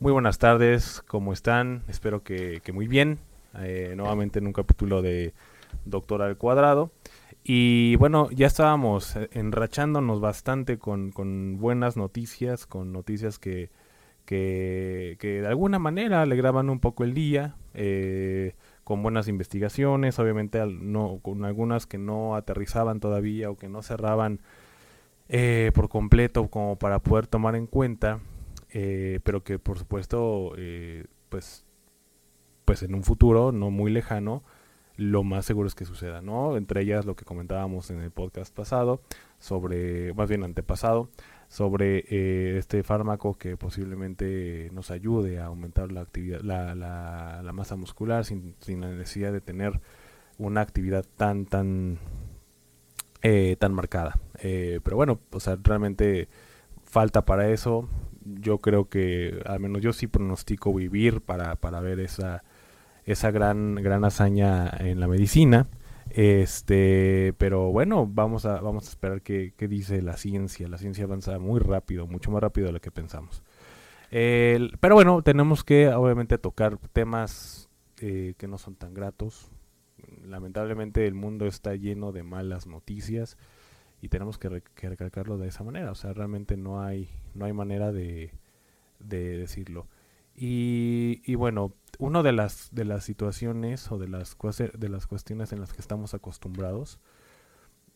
Muy buenas tardes, ¿cómo están? Espero que, muy bien. Eh, nuevamente en un capítulo de Doctor al Cuadrado. Y bueno, ya estábamos enrachándonos bastante con, buenas noticias, con noticias que, de alguna manera alegraban un poco el día, eh, con buenas investigaciones, obviamente no, con algunas que no aterrizaban todavía o que no cerraban eh, por completo como para poder tomar en cuenta, eh, pero que por supuesto, eh, pues, pues en un futuro no muy lejano, lo más seguro es que suceda, ¿no? Entre ellas lo que comentábamos en el podcast pasado, sobre, más bien antepasado, sobre eh, este fármaco que posiblemente nos ayude a aumentar la actividad, la, la, la masa muscular sin, sin, la necesidad de tener una actividad tan, tan, eh, tan marcada. Eh, pero bueno, o sea, realmente falta para eso. Yo creo que, al menos yo sí pronostico vivir para, para ver esa, esa gran, gran hazaña en la medicina. Este, pero bueno, vamos a, vamos a esperar qué, qué dice la ciencia. La ciencia avanza muy rápido, mucho más rápido de lo que pensamos. Pero bueno, tenemos que obviamente tocar temas eh, que no son tan gratos. Lamentablemente el mundo está lleno de malas noticias y tenemos que, re recalcarlo de esa manera. O sea, realmente no hay, no hay manera de, de decirlo. Y, bueno, una de las, de las situaciones o de las, de las cuestiones en las que estamos acostumbrados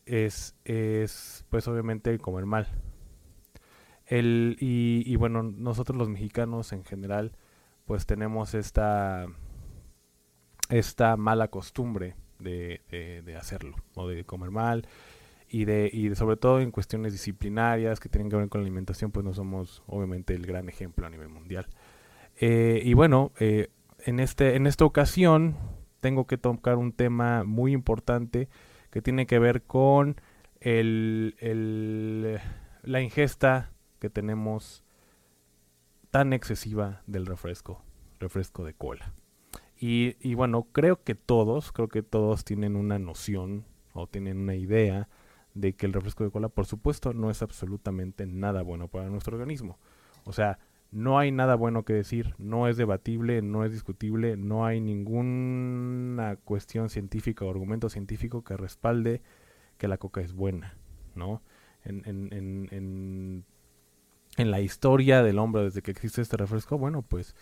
es, es pues obviamente el comer mal. El, y, bueno, nosotros los mexicanos en general pues tenemos esta, esta mala costumbre de, de hacerlo o de comer mal y de, y de, sobre todo en cuestiones disciplinarias que tienen que ver con la alimentación pues no somos obviamente el gran ejemplo a nivel mundial. Eh, y bueno, eh, en, este, en esta ocasión tengo que tocar un tema muy importante que tiene que ver con el, el, la ingesta que tenemos tan excesiva del refresco, refresco de cola. Y, y, bueno, creo que todos, creo que todos tienen una noción o tienen una idea de que el refresco de cola, por supuesto, no es absolutamente nada bueno para nuestro organismo. O sea, no hay nada bueno que decir, no es debatible, no es discutible, no hay ninguna cuestión científica o argumento científico que respalde que la coca es buena, ¿no? En, en, en, en, en la historia del hombre desde que existe este refresco, bueno, pues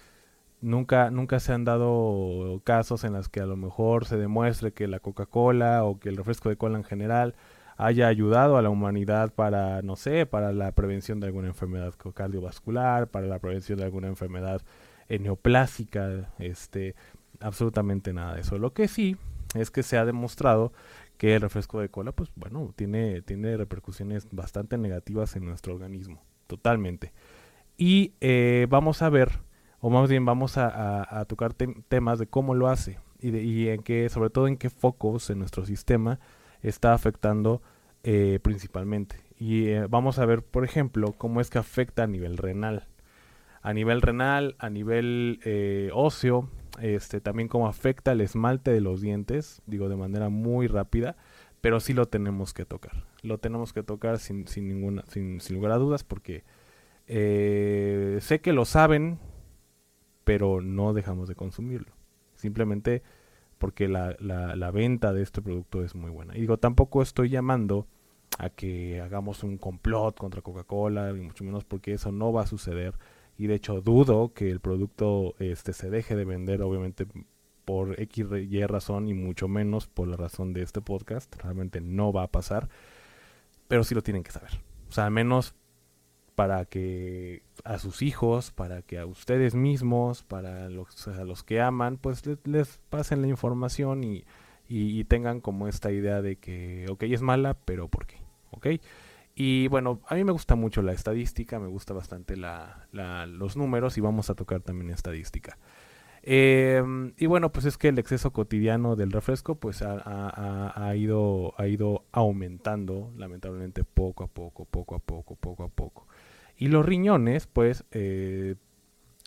nunca, nunca se han dado casos en los que a lo mejor se demuestre que la Coca-Cola o que el refresco de cola en general haya ayudado a la humanidad para, no sé, para la prevención de alguna enfermedad cardiovascular, para la prevención de alguna enfermedad neoplásica, este, absolutamente nada de eso. Lo que sí es que se ha demostrado que el refresco de cola, pues bueno, tiene, tiene repercusiones bastante negativas en nuestro organismo, totalmente. Y eh, vamos a ver, o más bien vamos a, tocar te temas de cómo lo hace y, de, y en qué, sobre todo en qué focos en nuestro sistema está afectando eh, principalmente. Y eh, vamos a ver, por ejemplo, cómo es que afecta a nivel renal. A nivel renal, a nivel eh, óseo, este, también cómo afecta el esmalte de los dientes, digo de manera muy rápida, pero sí lo tenemos que tocar. Lo tenemos que tocar sin, sin, ninguna, sin, sin lugar a dudas porque sé que lo saben, pero no dejamos de consumirlo. Simplemente porque la, la, venta de este producto es muy buena. Y digo, tampoco estoy llamando a que hagamos un complot contra Coca-Cola, y mucho menos porque eso no va a suceder. Y de hecho dudo que el producto este, se deje de vender, obviamente por X y razón, y mucho menos por la razón de este podcast. Realmente no va a pasar. Pero sí lo tienen que saber. O sea, al menos para que a sus hijos, para que a ustedes mismos, para los, que aman, pues les, pasen la información y, tengan como esta idea de que, ok, es mala, pero ¿por qué? ¿Ok? Y bueno, a mí me gusta mucho la estadística, me gusta bastante la, los números y vamos a tocar también estadística. Em, y bueno, pues es que el exceso cotidiano del refresco pues ha ido aumentando lamentablemente poco a poco, poco a poco, poco a poco. Y los riñones pues eh,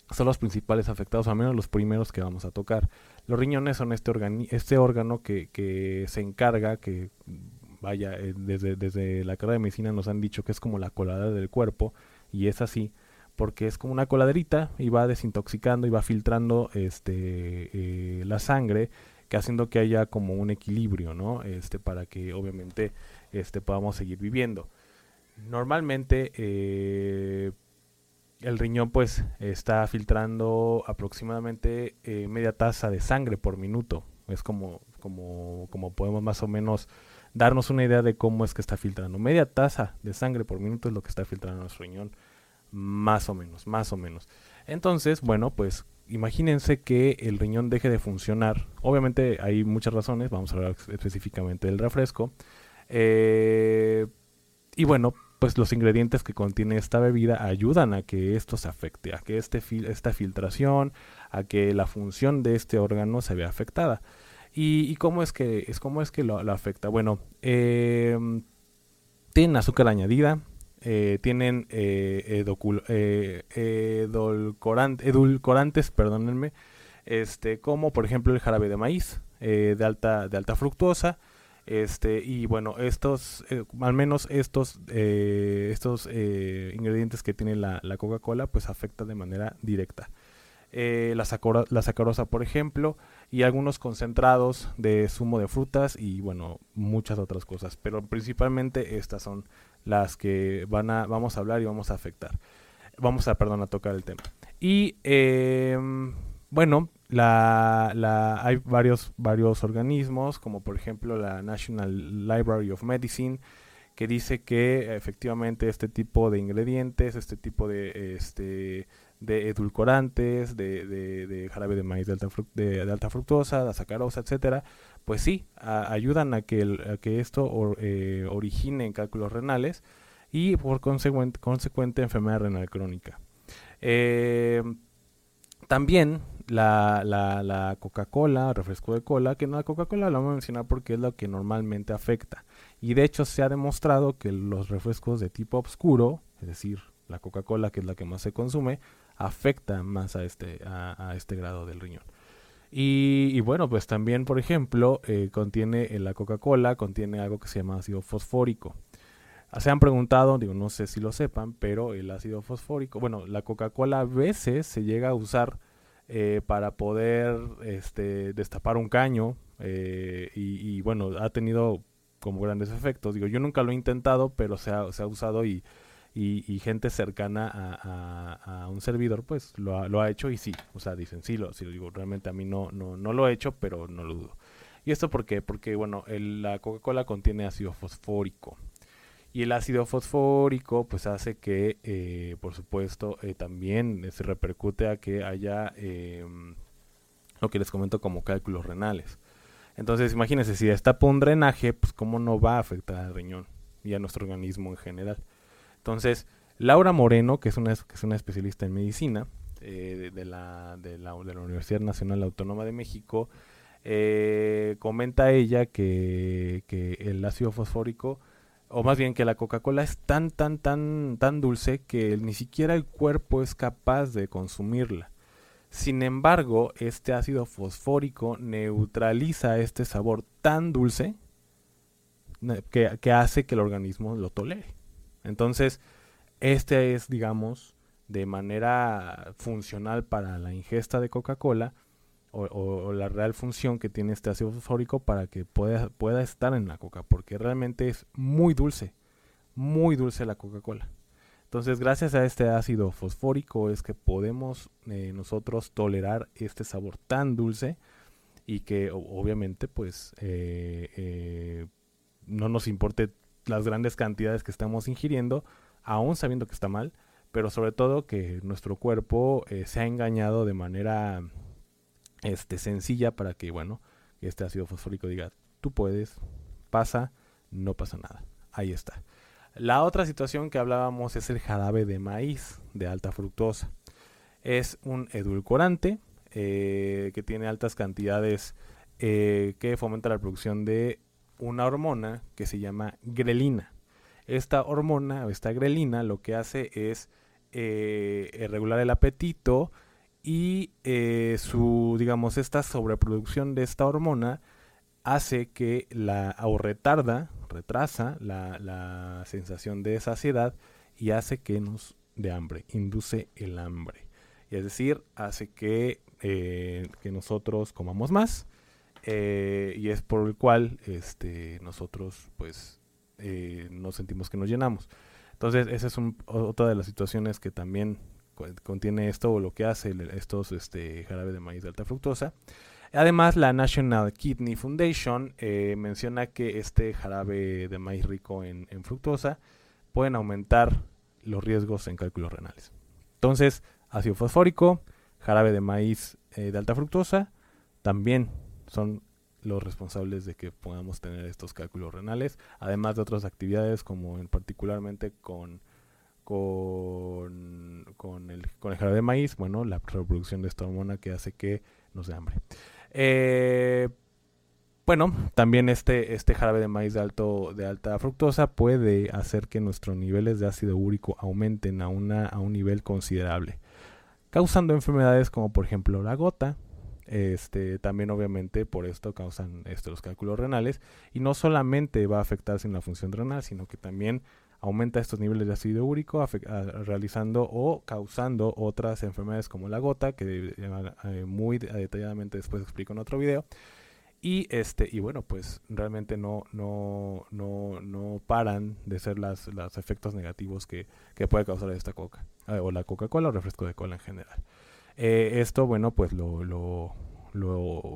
son los principales afectados, al menos los primeros que vamos a tocar. Los riñones son este, este órgano que, que se encarga, que vaya, eh, desde, desde la carrera de medicina nos han dicho que es como la colada del cuerpo, y es así, porque es como una coladerita y va desintoxicando y va filtrando este, eh, la sangre, que haciendo que haya como un equilibrio, ¿no? Este, para que obviamente este, podamos seguir viviendo. Normalmente eh, el riñón pues está filtrando aproximadamente media taza de sangre por minuto. Es como, como, como podemos más o menos darnos una idea de cómo es que está filtrando. Media taza de sangre por minuto es lo que está filtrando nuestro riñón, más o menos, más o menos. Entonces, bueno, pues imagínense que el riñón deje de funcionar. Obviamente hay muchas razones, vamos a hablar específicamente del refresco. Eh, y bueno, pues los ingredientes que contiene esta bebida ayudan a que esto se afecte, a que este esta filtración, a que la función de este órgano se vea afectada. ¿Y, cómo es que, es, cómo es que lo, afecta? Bueno, eh, tienen azúcar añadida, eh, tienen eh, eh edulcorantes, perdónenme, este, como por ejemplo el jarabe de maíz de, alta, de alta fructuosa. Este, y bueno, estos, al menos estos, estos ingredientes que tiene la, la Coca-Cola, pues afectan de manera directa. la, la sacarosa, por ejemplo, y algunos concentrados de zumo de frutas y bueno, muchas otras cosas, pero principalmente estas son las que van a, vamos a hablar y vamos a afectar. Vamos a, perdón, a tocar el tema. Y em, bueno, la, la, hay varios, varios organismos, como por ejemplo la National Library of Medicine, que dice que efectivamente este tipo de ingredientes, este tipo de este, de edulcorantes, de, de, jarabe de maíz de alta, de, alta fructosa, de sacarosa, etcétera, pues sí, ayudan a que, que esto eh, origine en cálculos renales y por consecuente, consecuente enfermedad renal crónica. Eh, también la, la, la Coca-Cola, refresco de cola, que no la Coca-Cola la vamos a mencionar porque es lo que normalmente afecta. Y de hecho se ha demostrado que los refrescos de tipo oscuro, es decir, la Coca-Cola, que es la que más se consume, afecta más a este, a, este grado del riñón. Y, bueno, pues también, por ejemplo, eh, contiene la Coca-Cola, contiene algo que se llama ácido fosfórico. Ah, se han preguntado, digo, no sé si lo sepan, pero el ácido fosfórico, bueno, la Coca-Cola a veces se llega a usar eh, para poder este, destapar un caño eh, y, bueno, ha tenido como grandes efectos. Digo, yo nunca lo he intentado, pero se ha, usado y y, gente cercana a, un servidor pues lo ha, lo ha, hecho y sí, o sea, dicen, sí, lo, sí, lo digo, realmente a mí no, no, no lo he hecho, pero no lo dudo. ¿Y esto por qué? Porque, bueno, la Coca-Cola contiene ácido fosfórico. Y el ácido fosfórico pues hace que, eh, por supuesto, eh, también se repercute a que haya em, lo que les comento como cálculos renales. Entonces, imagínense, si destapa un drenaje, pues cómo no va a afectar al riñón y a nuestro organismo en general. Entonces, Laura Moreno, que es una, que es una especialista en medicina eh, de, la, de, la, de, la, Universidad Nacional Autónoma de México, eh, comenta ella que, que, el ácido fosfórico, o más bien que la Coca-Cola es tan, tan, tan, tan dulce que ni siquiera el cuerpo es capaz de consumirla. Sin embargo, este ácido fosfórico neutraliza este sabor tan dulce que, que hace que el organismo lo tolere. Entonces, este es, digamos, de manera funcional para la ingesta de Coca-Cola o, la real función que tiene este ácido fosfórico para que pueda, pueda estar en la coca, porque realmente es muy dulce, muy dulce la Coca-Cola. Entonces, gracias a este ácido fosfórico es que podemos eh, nosotros tolerar este sabor tan dulce y que obviamente pues eh, eh, no nos importe las grandes cantidades que estamos ingiriendo, aún sabiendo que está mal, pero sobre todo que nuestro cuerpo eh, se ha engañado de manera este, sencilla para que, bueno, este ácido fosfórico diga, tú puedes, pasa, no pasa nada. Ahí está. La otra situación que hablábamos es el jarabe de maíz de alta fructosa. Es un edulcorante eh, que tiene altas cantidades eh, que fomenta la producción de una hormona que se llama grelina. Esta hormona esta grelina lo que hace es eh, regular el apetito y su, digamos, esta sobreproducción de esta hormona hace que la, o retarda, retrasa la, la sensación de saciedad y hace que nos de hambre, induce el hambre es decir, hace que, eh, que nosotros comamos más eh, y es por el cual este, nosotros pues eh, nos sentimos que nos llenamos. Entonces, esa es otra de las situaciones que también contiene esto o lo que hace estos este, jarabe de maíz de alta fructosa. Además, la National Kidney Foundation menciona que este jarabe de maíz rico en, en fructosa pueden aumentar los riesgos en cálculos renales. Entonces, ácido fosfórico, jarabe de maíz eh, de alta fructosa, también son los responsables de que podamos tener estos cálculos renales, además de otras actividades como en particularmente con con, con, el, jarabe de maíz, bueno, la reproducción de esta hormona que hace que nos dé hambre. Eh, bueno, también este, este jarabe de maíz de, alto, de alta fructosa puede hacer que nuestros niveles de ácido úrico aumenten a, una, a un nivel considerable causando enfermedades como por ejemplo la gota. Este, también obviamente por esto causan estos los cálculos renales y no solamente va a afectar sin la función renal, sino que también aumenta estos niveles de ácido úrico realizando o causando otras enfermedades como la gota que eh, muy detalladamente después explico en otro video y este y bueno pues realmente no no no no paran de ser las los efectos negativos que, que puede causar esta coca eh, o la Coca-Cola o refresco de cola en general. Eh, esto, bueno, pues lo, lo,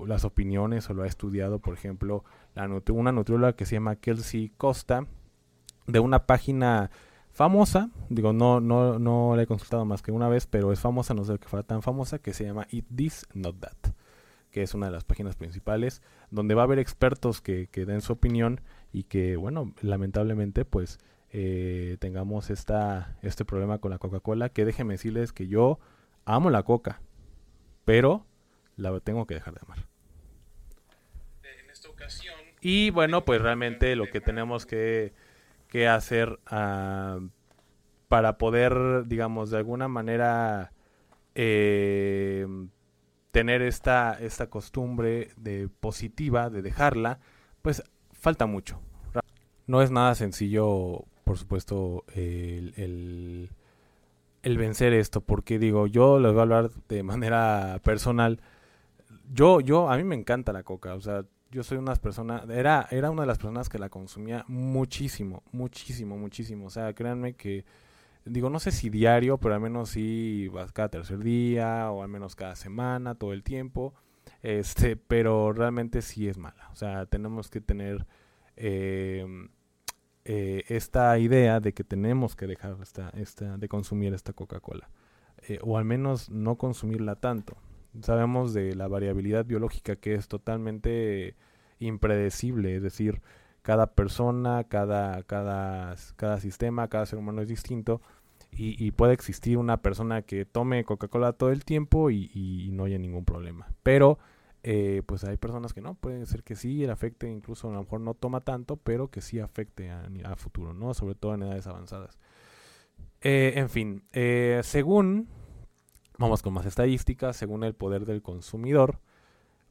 las opiniones o lo ha estudiado, por ejemplo, la una nutrióloga que se llama Kelsey Costa, de una página famosa, digo, no, no, no la he consultado más que una vez, pero es famosa, no sé que fuera tan famosa, que se llama Eat This, Not That, que es una de las páginas principales, donde va a haber expertos que, que den su opinión y que, bueno, lamentablemente, pues eh, tengamos esta, este problema con la Coca-Cola, que déjenme decirles que yo amo la coca, pero la tengo que dejar de amar. y bueno, pues realmente lo que tenemos que, que hacer uh, para poder, digamos, de alguna manera eh, tener esta, esta costumbre de positiva, de dejarla, pues falta mucho. No es nada sencillo por supuesto, el, el, vencer esto, porque digo, yo les voy a hablar de manera personal. Yo, yo, a mí me encanta la coca, o sea, yo soy una persona, era, era una de las personas que la consumía muchísimo, muchísimo, muchísimo. O sea, créanme que, digo, no sé si diario, pero al menos sí cada tercer día, o al menos cada semana, todo el tiempo. Este, pero realmente sí es mala. O sea, tenemos que tener eh, eh, esta idea de que tenemos que dejar esta, esta, de consumir esta Coca-Cola. Eh, o al menos no consumirla tanto. Sabemos de la variabilidad biológica que es totalmente impredecible, es decir, cada persona, cada, cada, cada sistema, cada ser humano es distinto y, puede existir una persona que tome Coca-Cola todo el tiempo y, no haya ningún problema. Pero eh, pues hay personas que no, puede ser que sí le afecte, incluso a lo mejor no toma tanto, pero que sí afecte a, futuro, ¿no? Sobre todo en edades avanzadas. Eh, en fin, eh, según, vamos con más estadísticas, según el poder del consumidor,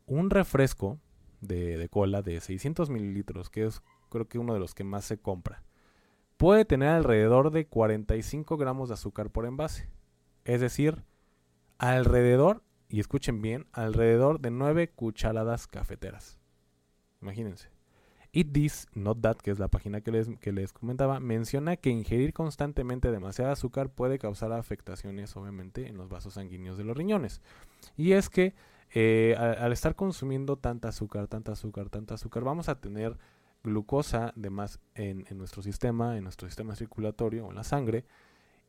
un refresco de, cola de 600 mililitros, que es creo que uno de los que más se compra, puede tener alrededor de 45 gramos de azúcar por envase. Es decir, alrededor y escuchen bien, alrededor de 9 cucharadas cafeteras. Imagínense. Eat This, Not That, que es la página que les, que les comentaba, menciona que ingerir constantemente demasiado azúcar puede causar afectaciones, obviamente, en los vasos sanguíneos de los riñones. Y es que eh, al, estar consumiendo tanta azúcar, tanta azúcar, tanta azúcar, vamos a tener glucosa de más en, en nuestro sistema, en nuestro sistema circulatorio o en la sangre,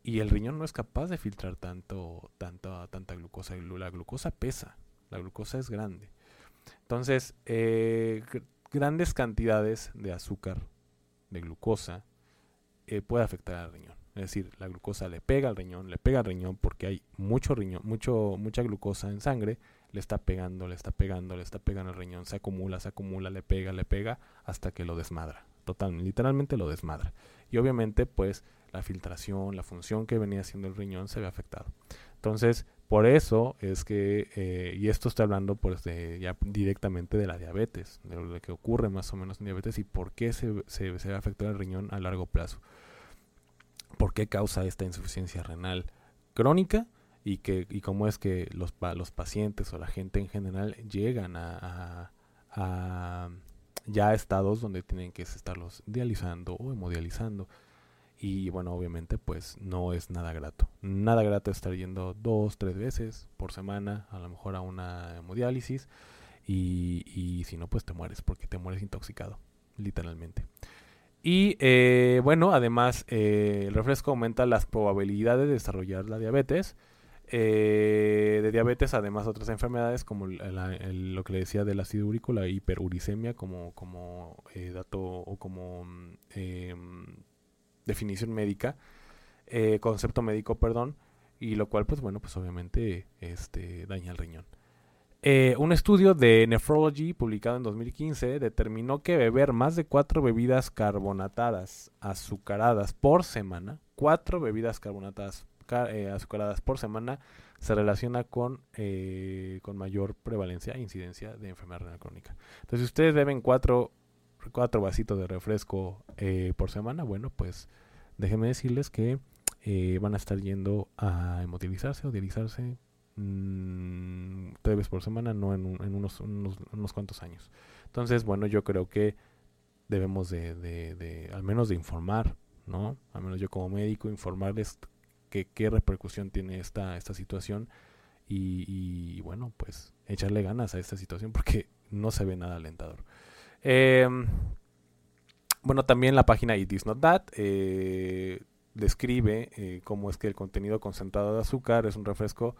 y el riñón no es capaz de filtrar tanto, tanta, tanta glucosa. La glucosa pesa, la glucosa es grande. Entonces, eh, grandes cantidades de azúcar, de glucosa, eh, puede afectar al riñón. Es decir, la glucosa le pega al riñón, le pega al riñón porque hay mucho riñón, mucho, mucha glucosa en sangre, le está pegando, le está pegando, le está pegando al riñón, se acumula, se acumula, le pega, le pega, hasta que lo desmadra. Totalmente, literalmente lo desmadra. Y obviamente, pues, la filtración, la función que venía haciendo el riñón se ve afectado. Entonces, por eso es que, eh, y esto está hablando pues ya directamente de la diabetes, de lo que ocurre más o menos en diabetes y por qué se, se, va a afectar el riñón a largo plazo. ¿Por qué causa esta insuficiencia renal crónica? Y, que, y cómo es que los, los pacientes o la gente en general llegan a, a, ya estados donde tienen que estarlos dializando o hemodializando. Y bueno, obviamente pues no es nada grato. Nada grato estar yendo dos, tres veces por semana, a lo mejor a una hemodiálisis. Y, y si no, pues te mueres, porque te mueres intoxicado, literalmente. Y eh, bueno, además eh, el refresco aumenta las probabilidades de desarrollar la diabetes. Eh, de diabetes, además otras enfermedades como lo que le decía del ácido úrico, la hiperuricemia como, como dato o como mm, em, definición médica, eh, concepto médico, perdón, y lo cual, pues bueno, pues obviamente este, daña el riñón. Eh, un estudio de Nephrology publicado en 2015 determinó que beber más de cuatro bebidas carbonatadas azucaradas por semana, cuatro bebidas carbonatadas eh, azucaradas por semana, se relaciona con, con mayor prevalencia e incidencia de enfermedad renal crónica. Entonces, si ustedes beben cuatro cuatro vasitos de refresco eh, por semana, bueno, pues déjenme decirles que eh, van a estar yendo a hemotilizarse o dializarse mmm, tres veces por semana, no en, unos, unos, cuantos años. Entonces, bueno, yo creo que debemos de, de, al menos de informar, ¿no? Al menos yo como médico, informarles que, qué repercusión tiene esta, esta situación y, bueno, pues echarle ganas a esta situación porque no se ve nada alentador. Em, bueno, también la página It Is Not That eh, describe eh, cómo es que el contenido concentrado de azúcar es un refresco.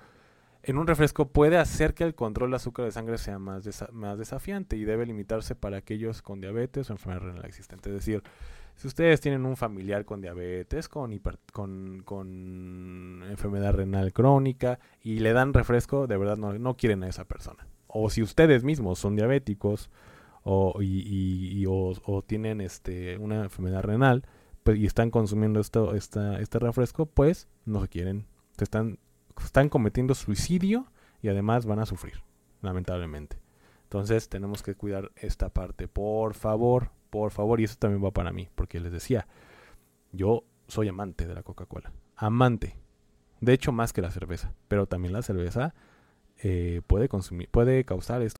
En un refresco puede hacer que el control de azúcar de sangre sea más, más desafiante y debe limitarse para aquellos con diabetes o enfermedad renal existente. Es decir, si ustedes tienen un familiar con diabetes, con, con, con, enfermedad renal crónica y le dan refresco, de verdad no, no quieren a esa persona. O si ustedes mismos son diabéticos o, y, o, tienen este, una enfermedad renal pues, y están consumiendo esto, esta, este refresco, pues no se quieren, se están, cometiendo suicidio y además van a sufrir, lamentablemente. Entonces tenemos que cuidar esta parte, por favor, por favor, y eso también va para mí, porque les decía, yo soy amante de la Coca-Cola, amante, de hecho más que la cerveza, pero también la cerveza eh, puede consumir, puede causar esto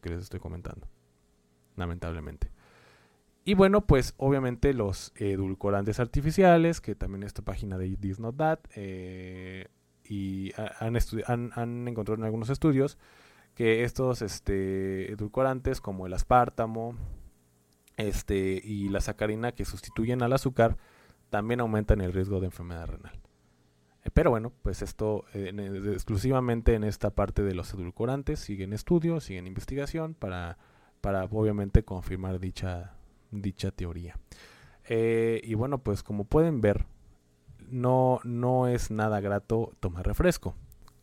Que les estoy comentando. Lamentablemente. Y bueno, pues obviamente los edulcorantes artificiales, que también esta página de This Not That, eh, y han, han, han, encontrado en algunos estudios que estos este, edulcorantes como el aspartamo este, y la sacarina que sustituyen al azúcar también aumentan el riesgo de enfermedad renal. Eh, pero bueno, pues esto eh, exclusivamente en esta parte de los edulcorantes siguen estudios, siguen investigación para, para obviamente confirmar dicha, dicha teoría. Eh, y bueno, pues como pueden ver, no, no es nada grato tomar refresco.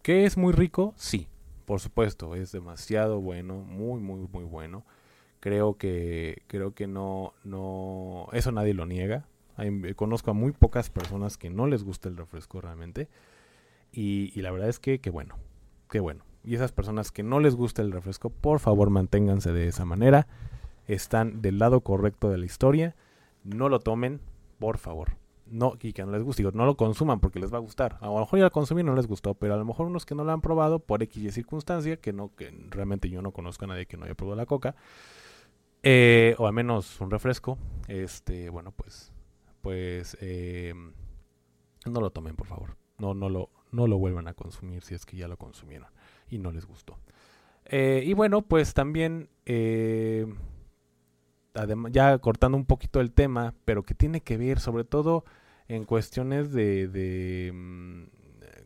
¿Que es muy rico? Sí, por supuesto, es demasiado bueno, muy, muy, muy bueno. Creo que, creo que no, no, eso nadie lo niega. Conozco a muy pocas personas que no les gusta el refresco realmente. Y, la verdad es que, que bueno, que bueno. Y esas personas que no les gusta el refresco, por favor manténganse de esa manera. Están del lado correcto de la historia. No lo tomen, por favor. No, y que no les guste, no lo consuman porque les va a gustar. A lo mejor ya lo consumí no les gustó, pero a lo mejor unos que no lo han probado por X y circunstancia, que no, que realmente yo no conozco a nadie que no haya probado la coca, eh, o al menos un refresco, este, bueno, pues, pues, eh, no lo tomen, por favor. No, no lo, no lo vuelvan a consumir si es que ya lo consumieron y no les gustó. Eh, y bueno, pues también, además, ya cortando un poquito el tema, pero que tiene que ver sobre todo en cuestiones de, de mm,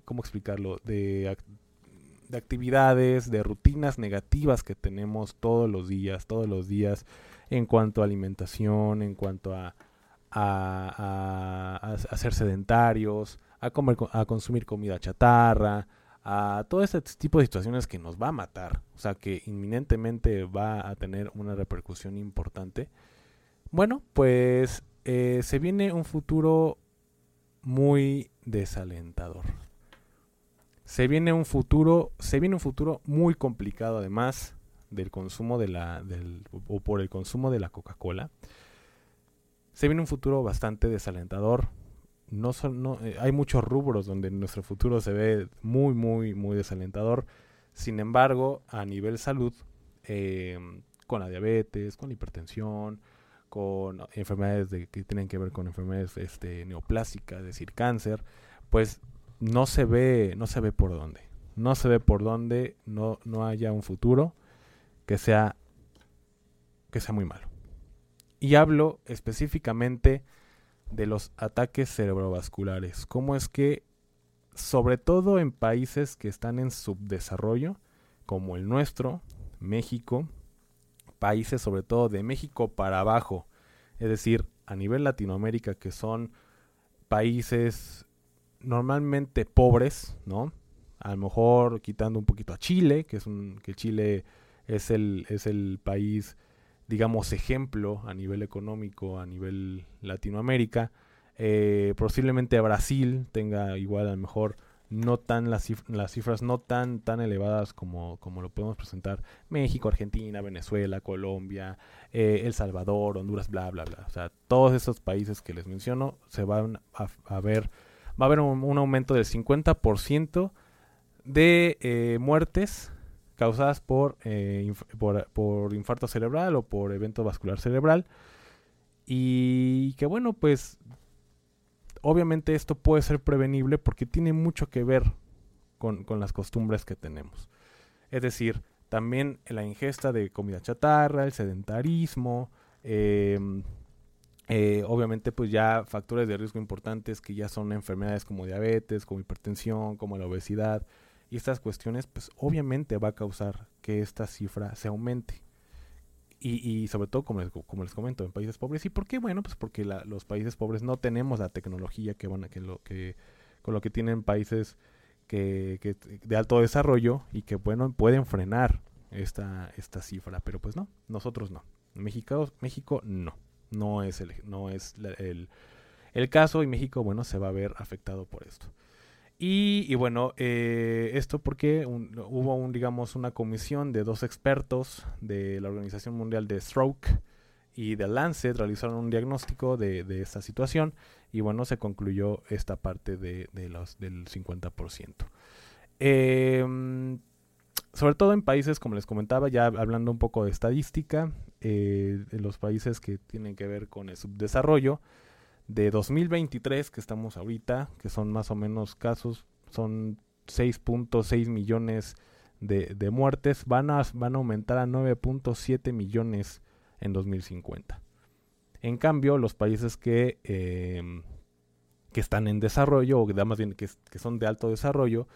¿cómo explicarlo? De de actividades, de rutinas negativas que tenemos todos los días, todos los días, en cuanto a alimentación, en cuanto a, a, a, ser sedentarios, a, comer, a consumir comida chatarra, a todo ese tipo de situaciones que nos va a matar, o sea, que inminentemente va a tener una repercusión importante. Bueno, pues eh, se viene un futuro muy desalentador. Se viene un futuro, se viene un futuro muy complicado además del consumo de la o por el consumo de la Coca-Cola. Se viene un futuro bastante desalentador. No, son, no eh, hay muchos rubros donde nuestro futuro se ve muy muy muy desalentador. Sin embargo, a nivel salud, eh, con la diabetes, con la hipertensión, con enfermedades de, que tienen que ver con enfermedades este, neoplásicas, es decir, cáncer, pues no se ve, no se ve por dónde. No se ve por dónde no, no haya un futuro que sea, que sea muy malo. Y hablo específicamente de los ataques cerebrovasculares. Cómo es que, sobre todo en países que están en subdesarrollo, como el nuestro, México, países sobre todo de México para abajo, es decir, a nivel Latinoamérica, que son países normalmente pobres, ¿no? A lo mejor quitando un poquito a Chile, que es un que Chile es el es el país digamos ejemplo a nivel económico a nivel Latinoamérica. Eh, posiblemente Brasil tenga igual a lo mejor no tan las, las cifras no tan tan elevadas como, como lo podemos presentar México, Argentina, Venezuela, Colombia, eh, El Salvador, Honduras, bla bla bla. O sea, todos esos países que les menciono se van a ver va a haber un, aumento del 50% de eh, muertes causadas por, eh, por, por, infarto cerebral o por evento vascular cerebral. Y que bueno, pues obviamente esto puede ser prevenible porque tiene mucho que ver con, las costumbres que tenemos. Es decir, también la ingesta de comida chatarra, el sedentarismo, eh, eh, obviamente, pues ya factores de riesgo importantes que ya son enfermedades como diabetes, como hipertensión, como la obesidad. Y estas cuestiones, pues obviamente va a causar que esta cifra se aumente. Y, y sobre todo, como les, como les comento, en países pobres. ¿Y por qué? Bueno, pues porque los países pobres no tenemos la tecnología que van a, que lo que con lo que tienen países que, que, de alto desarrollo y que bueno pueden frenar esta, esta cifra. Pero pues no, nosotros no. México, México no no es el, no es el, el, caso y México, bueno, se va a ver afectado por esto. Y, bueno, eh, esto porque hubo un, digamos, una comisión de dos expertos de la Organización Mundial de Stroke y de Lancet realizaron un diagnóstico de, esta situación y bueno, se concluyó esta parte de, los, del 50%. Eh, sobre todo en países, como les comentaba, ya hablando un poco de estadística, eh, en los países que tienen que ver con el subdesarrollo, de 2023 que estamos ahorita, que son más o menos casos, son 6.6 millones de, de, muertes, van a, van a aumentar a 9.7 millones en 2050. En cambio, los países que, eh, que están en desarrollo, o más bien que, que son de alto desarrollo,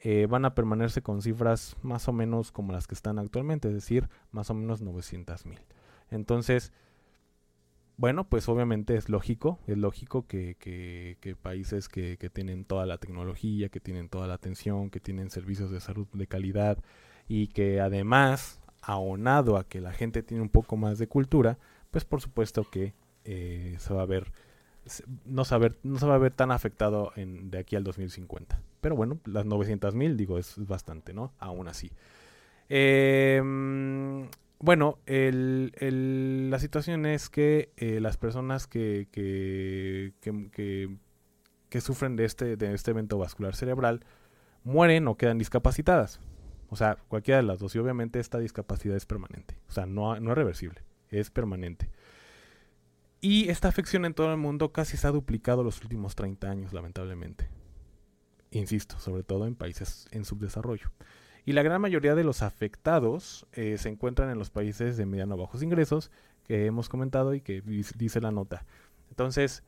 eh, van a permanecerse con cifras más o menos como las que están actualmente, es decir, más o menos 900 mil. Entonces, bueno, pues obviamente es lógico, es lógico que, que, países que, que, tienen toda la tecnología, que tienen toda la atención, que tienen servicios de salud de calidad y que además aonado a que la gente tiene un poco más de cultura, pues por supuesto que eh, se va a ver no, se va a ver tan afectado en, de aquí al 2050. Pero bueno, las 900 mil, digo, es, bastante, ¿no? Aún así. Em, bueno, la situación es que eh, las personas que, que, que, sufren de este, de este evento vascular cerebral mueren o quedan discapacitadas. O sea, cualquiera de las dos. Y obviamente esta discapacidad es permanente. O sea, no, no es reversible. Es permanente. Y esta afección en todo el mundo casi se ha duplicado los últimos 30 años, lamentablemente. Insisto, sobre todo en países en subdesarrollo. Y la gran mayoría de los afectados eh, se encuentran en los países de mediano a bajos ingresos, que hemos comentado y que dice la nota. Entonces,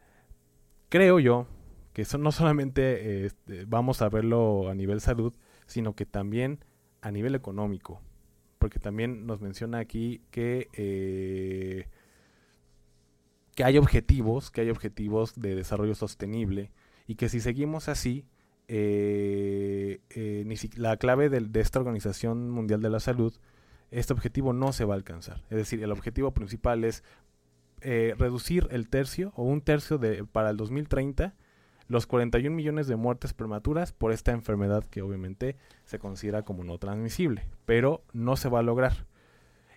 creo yo que eso no solamente este, vamos a verlo a nivel salud, sino que también a nivel económico. Porque también nos menciona aquí que, eh, que hay objetivos, que hay objetivos de desarrollo sostenible y que si seguimos así, eh, eh, la clave de, esta Organización Mundial de la Salud, este objetivo no se va a alcanzar. Es decir, el objetivo principal es reducir el tercio o un tercio de, para el 2030 los 41 millones de muertes prematuras por esta enfermedad que obviamente se considera como no transmisible, pero no se va a lograr.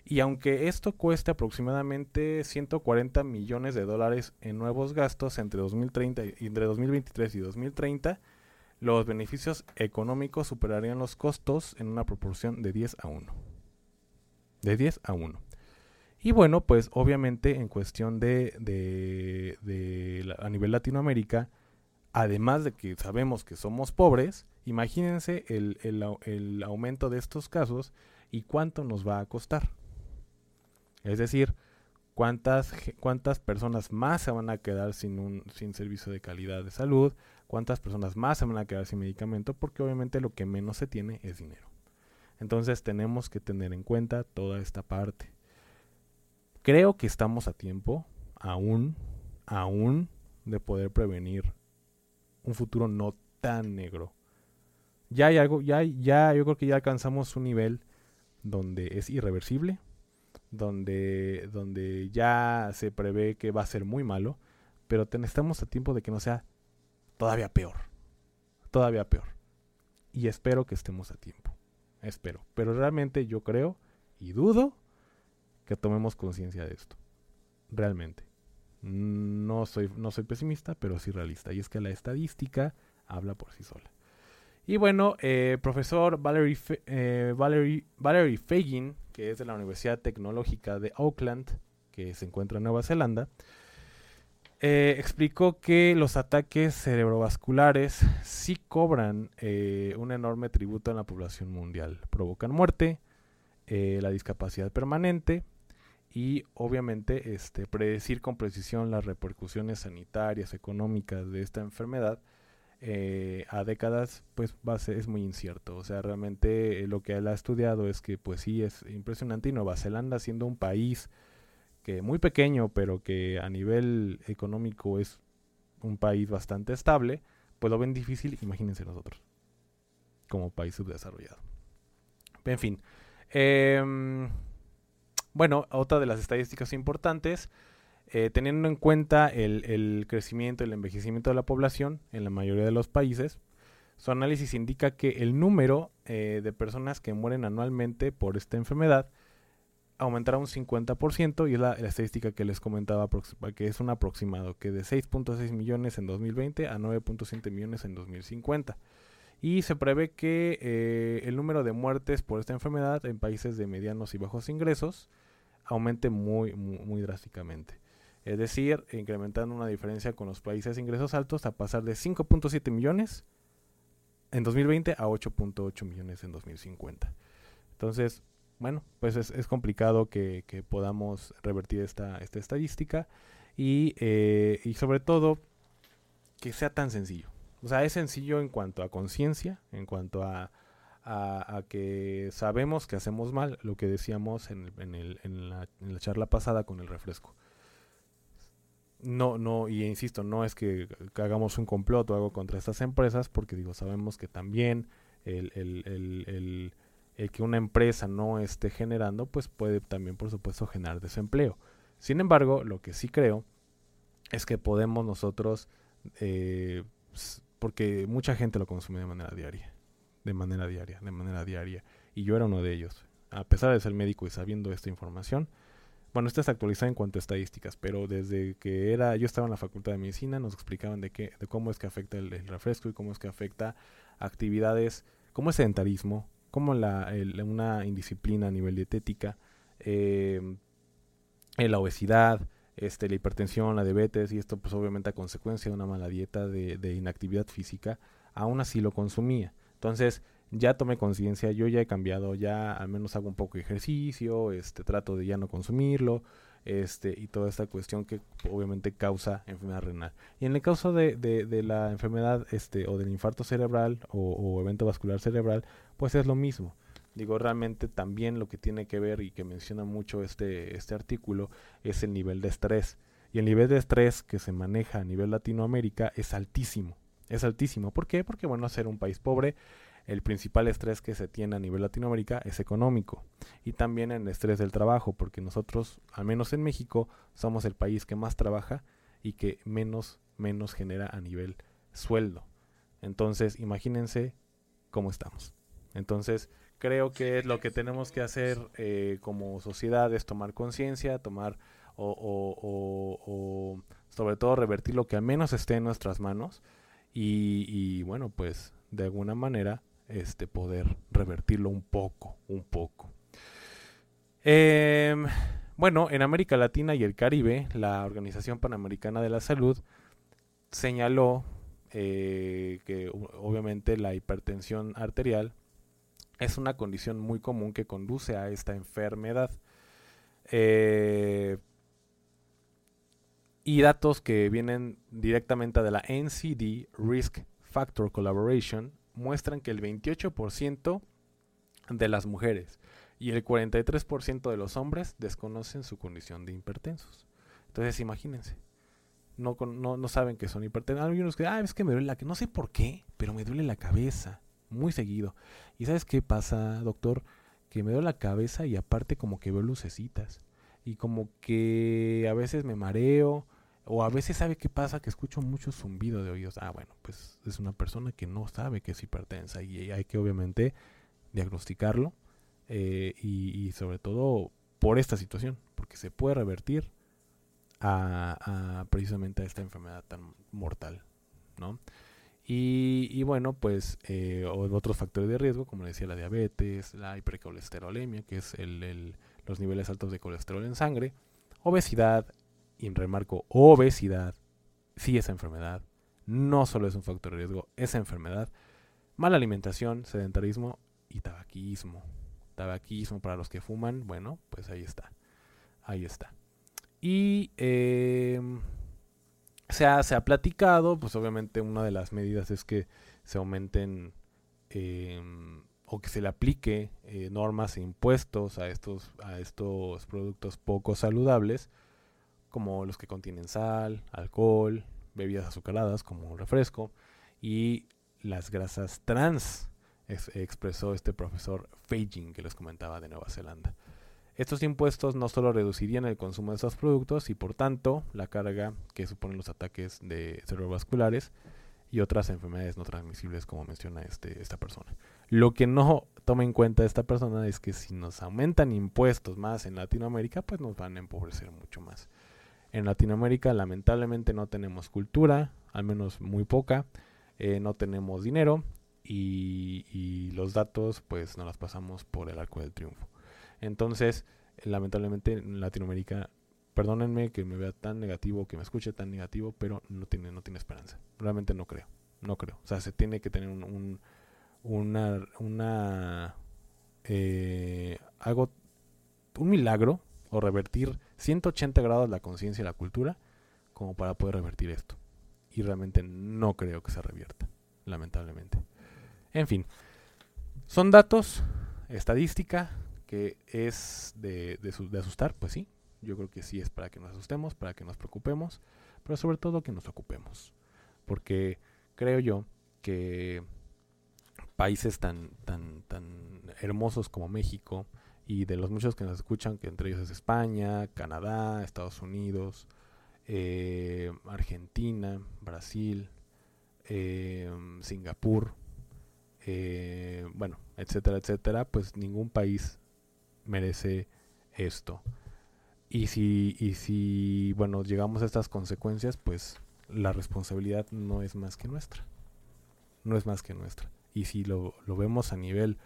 Y aunque esto cueste aproximadamente 140 millones de dólares en nuevos gastos entre, 2030, entre 2023 y 2030, los beneficios económicos superarían los costos en una proporción de 10 a 1. De 10 a 1. Y bueno, pues obviamente en cuestión de, a nivel Latinoamérica, además de que sabemos que somos pobres, imagínense el, aumento de estos casos y cuánto nos va a costar. Es decir, cuántas, cuántas personas más se van a quedar sin un sin servicio de calidad de salud, cuántas personas más se van a quedar sin medicamento, porque obviamente lo que menos se tiene es dinero. Entonces tenemos que tener en cuenta toda esta parte. Creo que estamos a tiempo, aún, aún, de poder prevenir un futuro no tan negro. Ya hay algo, ya, ya yo creo que ya alcanzamos un nivel donde es irreversible, donde, donde ya se prevé que va a ser muy malo, pero estamos a tiempo de que no sea todavía peor, todavía peor. Y espero que estemos a tiempo, espero. Pero realmente yo creo y dudo que tomemos conciencia de esto, realmente. No soy, no soy pesimista, pero sí realista. Y es que la estadística habla por sí sola. Y bueno, eh, profesor Valerie, eh, Valerie, Valerie Fagin, que es de la Universidad Tecnológica de Auckland, que se encuentra en Nueva Zelanda, eh, explicó que los ataques cerebrovasculares sí cobran un enorme tributo en la población mundial. Provocan muerte, la discapacidad permanente, y obviamente este, predecir con precisión las repercusiones sanitarias, económicas de esta enfermedad eh, a décadas pues va a ser, es muy incierto. O sea, realmente eh, lo que él ha estudiado es que pues sí es impresionante y Nueva Zelanda siendo un país que muy pequeño pero que a nivel económico es un país bastante estable, pues lo ven difícil, imagínense nosotros, como país subdesarrollado. En fin. Eh, bueno, otra de las estadísticas importantes, eh, teniendo en cuenta el, crecimiento, el envejecimiento de la población en la mayoría de los países, su análisis indica que el número eh, de personas que mueren anualmente por esta enfermedad aumentará un 50% y es la, estadística que les comentaba que es un aproximado, que de 6.6 millones en 2020 a 9.7 millones en 2050. Y se prevé que eh, el número de muertes por esta enfermedad en países de medianos y bajos ingresos aumente muy, muy, drásticamente. Es decir, incrementando una diferencia con los países de ingresos altos a pasar de 5.7 millones en 2020 a 8.8 millones en 2050. Entonces, bueno, pues es, complicado que, podamos revertir esta, esta estadística y, eh, y sobre todo que sea tan sencillo. O sea, es sencillo en cuanto a conciencia, en cuanto a que sabemos que hacemos mal, lo que decíamos en, en, la, charla pasada con el refresco. No, no, y insisto, no es que, hagamos un complot o algo contra estas empresas, porque digo, sabemos que también el, el que una empresa no esté generando, pues puede también, por supuesto, generar desempleo. Sin embargo, lo que sí creo es que podemos nosotros, eh, porque mucha gente lo consume de manera diaria, de manera diaria, de manera diaria, y yo era uno de ellos. A pesar de ser médico y sabiendo esta información, bueno, esta es actualizada en cuanto a estadísticas, pero desde que era, yo estaba en la facultad de medicina, nos explicaban de qué, de cómo es que afecta el, refresco y cómo es que afecta actividades, como el sedentarismo, como la, una indisciplina a nivel dietética, eh, la obesidad, este, la hipertensión, la diabetes, y esto pues obviamente a consecuencia de una mala dieta de, de inactividad física, aún así lo consumía. Entonces, ya tomé conciencia, yo ya he cambiado, ya al menos hago un poco de ejercicio, este, trato de ya no consumirlo, este, y toda esta cuestión que obviamente causa enfermedad renal. Y en el caso de, de, la enfermedad este, o del infarto cerebral o, evento vascular cerebral, pues es lo mismo. Digo, realmente también lo que tiene que ver y que menciona mucho este, este artículo es el nivel de estrés. Y el nivel de estrés que se maneja a nivel Latinoamérica es altísimo. Es altísimo. ¿Por qué? Porque, bueno, ser un país pobre, el principal estrés que se tiene a nivel Latinoamérica es económico y también el estrés del trabajo, porque nosotros, al menos en México, somos el país que más trabaja y que menos, menos genera a nivel sueldo. Entonces, imagínense cómo estamos. Entonces, creo que lo que tenemos que hacer eh, como sociedad es tomar conciencia, tomar o, o, o, sobre todo revertir lo que al menos esté en nuestras manos y, y bueno, pues de alguna manera este, poder revertirlo un poco, un poco. Em, bueno, en América Latina y el Caribe, la Organización Panamericana de la Salud señaló eh, que obviamente la hipertensión arterial es una condición muy común que conduce a esta enfermedad. Eh, y datos que vienen directamente de la NCD Risk Factor Collaboration muestran que el 28% de las mujeres y el 43% de los hombres desconocen su condición de hipertensos. Entonces, imagínense. No, no, no saben que son hipertensos. Algunos que, ah, es que me duele la cabeza. No sé por qué, pero me duele la cabeza. Muy seguido. ¿Y sabes qué pasa, doctor? Que me duele la cabeza y aparte como que veo lucecitas. Y como que a veces me mareo o a veces sabe qué pasa que escucho mucho zumbido de oídos. Ah, bueno, pues es una persona que no sabe que es hipertensa y hay que obviamente diagnosticarlo eh, y, sobre todo por esta situación, porque se puede revertir a, precisamente a esta enfermedad tan mortal, ¿no? Y, bueno, pues eh, otros factores de riesgo, como decía la diabetes, la hipercolesterolemia, que es el, los niveles altos de colesterol en sangre, obesidad, y remarco obesidad, sí esa enfermedad, no solo es un factor de riesgo, esa enfermedad, mala alimentación, sedentarismo y tabaquismo. Tabaquismo para los que fuman, bueno, pues ahí está, ahí está. Y em, se, ha, se ha platicado, pues obviamente una de las medidas es que se aumenten em, o que se le aplique eh, normas e impuestos a estos, a estos productos poco saludables como los que contienen sal, alcohol, bebidas azucaradas como refresco y las grasas trans, expresó este profesor Feijing que les comentaba de Nueva Zelanda. Estos impuestos no solo reducirían el consumo de estos productos y por tanto la carga que suponen los ataques de cerebrovasculares y otras enfermedades no transmisibles como menciona este, esta persona. Lo que no toma en cuenta esta persona es que si nos aumentan impuestos más en Latinoamérica, pues nos van a empobrecer mucho más. En Latinoamérica lamentablemente no tenemos cultura, al menos muy poca, eh, no tenemos dinero y, los datos pues nos las pasamos por el arco del triunfo. Entonces, lamentablemente en Latinoamérica, perdónenme que me vea tan negativo, que me escuche tan negativo, pero no tiene, no tiene esperanza. Realmente no creo, no creo. O sea, se tiene que tener un, una, una eh, algo, un milagro o revertir 180 grados la conciencia y la cultura como para poder revertir esto. Y realmente no creo que se revierta, lamentablemente. En fin, son datos, estadística, que es de, de, asustar, pues sí, yo creo que sí es para que nos asustemos, para que nos preocupemos, pero sobre todo que nos ocupemos. Porque creo yo que países tan, tan, tan hermosos como México y de los muchos que nos escuchan, que entre ellos es España, Canadá, Estados Unidos, eh, Argentina, Brasil, eh, Singapur, eh, bueno, etcétera, etcétera, pues ningún país merece esto. Y si, y si, bueno, llegamos a estas consecuencias, pues la responsabilidad no es más que nuestra. No es más que nuestra. Y si lo, lo vemos a nivel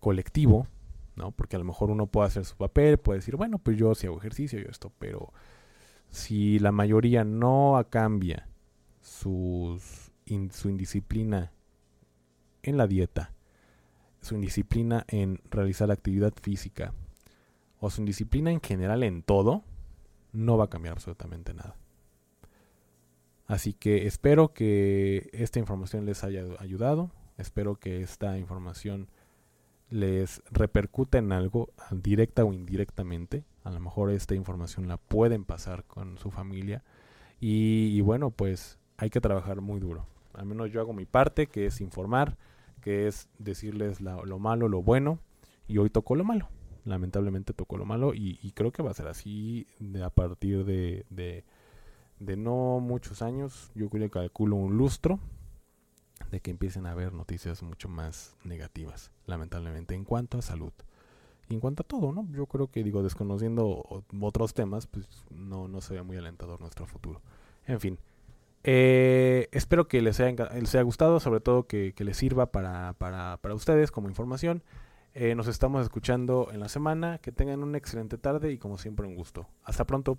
colectivo, ¿no? Porque a lo mejor uno puede hacer su papel, puede decir, bueno, pues yo si hago ejercicio, yo esto, pero si la mayoría no cambia sus, su indisciplina en la dieta, su indisciplina en realizar actividad física o su indisciplina en general en todo, no va a cambiar absolutamente nada. Así que espero que esta información les haya ayudado, espero que esta información les repercuta en algo, directa o indirectamente. A lo mejor esta información la pueden pasar con su familia. Y, bueno, pues hay que trabajar muy duro. Al menos yo hago mi parte, que es informar, que es decirles lo malo, lo bueno. Y hoy tocó lo malo. Lamentablemente tocó lo malo. Y, creo que va a ser así de, a partir de, de, de no muchos años. Yo creo que calculo un lustro de que empiecen a haber noticias mucho más negativas, lamentablemente, en cuanto a salud. Y en cuanto a todo, ¿no? Yo creo que, digo, desconociendo otros temas, pues no, no se ve muy alentador nuestro futuro. En fin, eh, espero que les haya, les haya, gustado, sobre todo que, que les sirva para, para, para, ustedes como información. Eh, nos estamos escuchando en la semana. Que tengan una excelente tarde y como siempre un gusto. Hasta pronto.